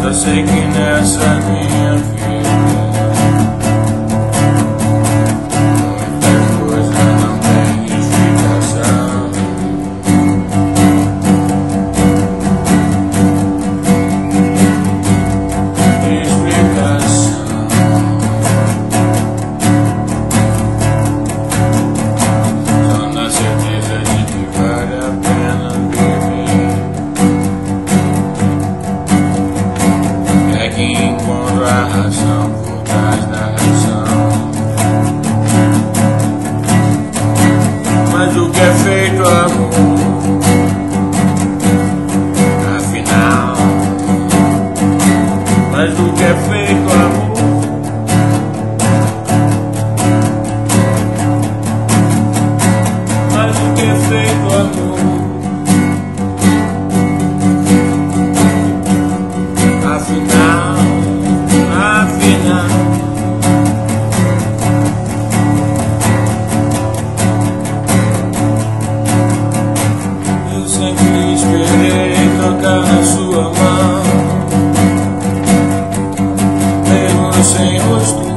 Forsaken as I am da razão, por trás da razão. Mas o que é feito, amor? Afinal, mas o que é feito? sem rosto